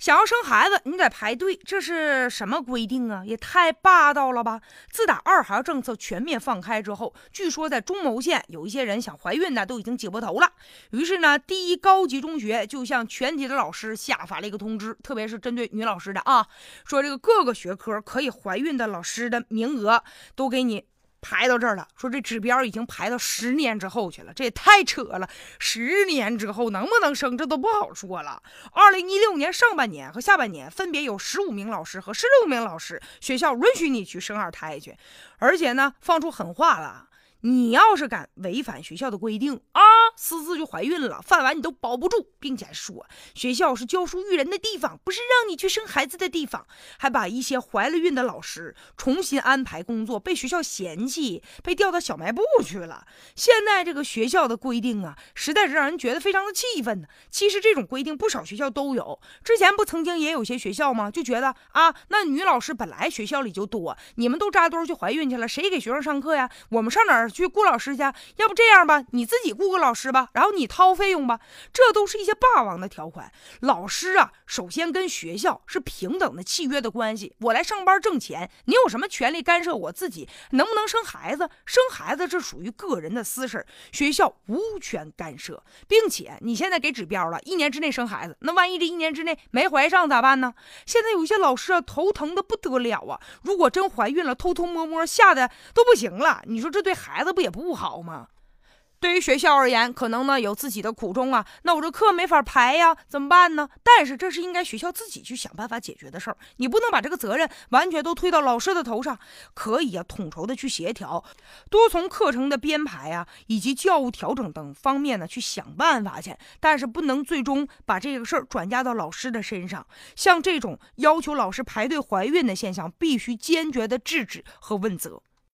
想要生孩子，你得排队，这是什么规定啊？也太霸道了吧！自打二孩政策全面放开之后，据说在中牟县有一些人想怀孕呢，都已经挤破头了。于是呢，第一高级中学就向全体的老师下发了一个通知，特别是针对女老师的啊，说这个各个学科可以怀孕的老师的名额都给你。排到这儿了，说这指标已经排到十年之后去了，这也太扯了。十年之后能不能生，这都不好说了。二零一六年上半年和下半年，分别有十五名老师和十六名老师，学校允许你去生二胎去，而且呢，放出狠话了。你要是敢违反学校的规定啊，私自就怀孕了，饭碗你都保不住，并且说学校是教书育人的地方，不是让你去生孩子的地方，还把一些怀了孕的老师重新安排工作，被学校嫌弃，被调到小卖部去了。现在这个学校的规定啊，实在是让人觉得非常的气愤呢。其实这种规定不少学校都有，之前不曾经也有些学校吗？就觉得啊，那女老师本来学校里就多，你们都扎堆去怀孕去了，谁给学生上课呀？我们上哪儿？去雇老师去，要不这样吧，你自己雇个老师是吧，然后你掏费用吧，这都是一些霸王的条款。老师啊，首先跟学校是平等的契约的关系，我来上班挣钱，你有什么权利干涉我自己能不能生孩子？生孩子这属于个人的私事学校无权干涉，并且你现在给指标了，一年之内生孩子，那万一这一年之内没怀上咋办呢？现在有些老师啊，头疼的不得了啊，如果真怀孕了，偷偷摸摸吓得都不行了，你说这对？孩子不也不好吗？对于学校而言，可能呢有自己的苦衷啊，那我这课没法排呀，怎么办呢？但是这是应该学校自己去想办法解决的事儿，你不能把这个责任完全都推到老师的头上。可以啊，统筹的去协调，多从课程的编排啊，以及教务调整等方面呢去想办法去，但是不能最终把这个事儿转嫁到老师的身上。像这种要求老师排队怀孕的现象，必须坚决的制止和问责。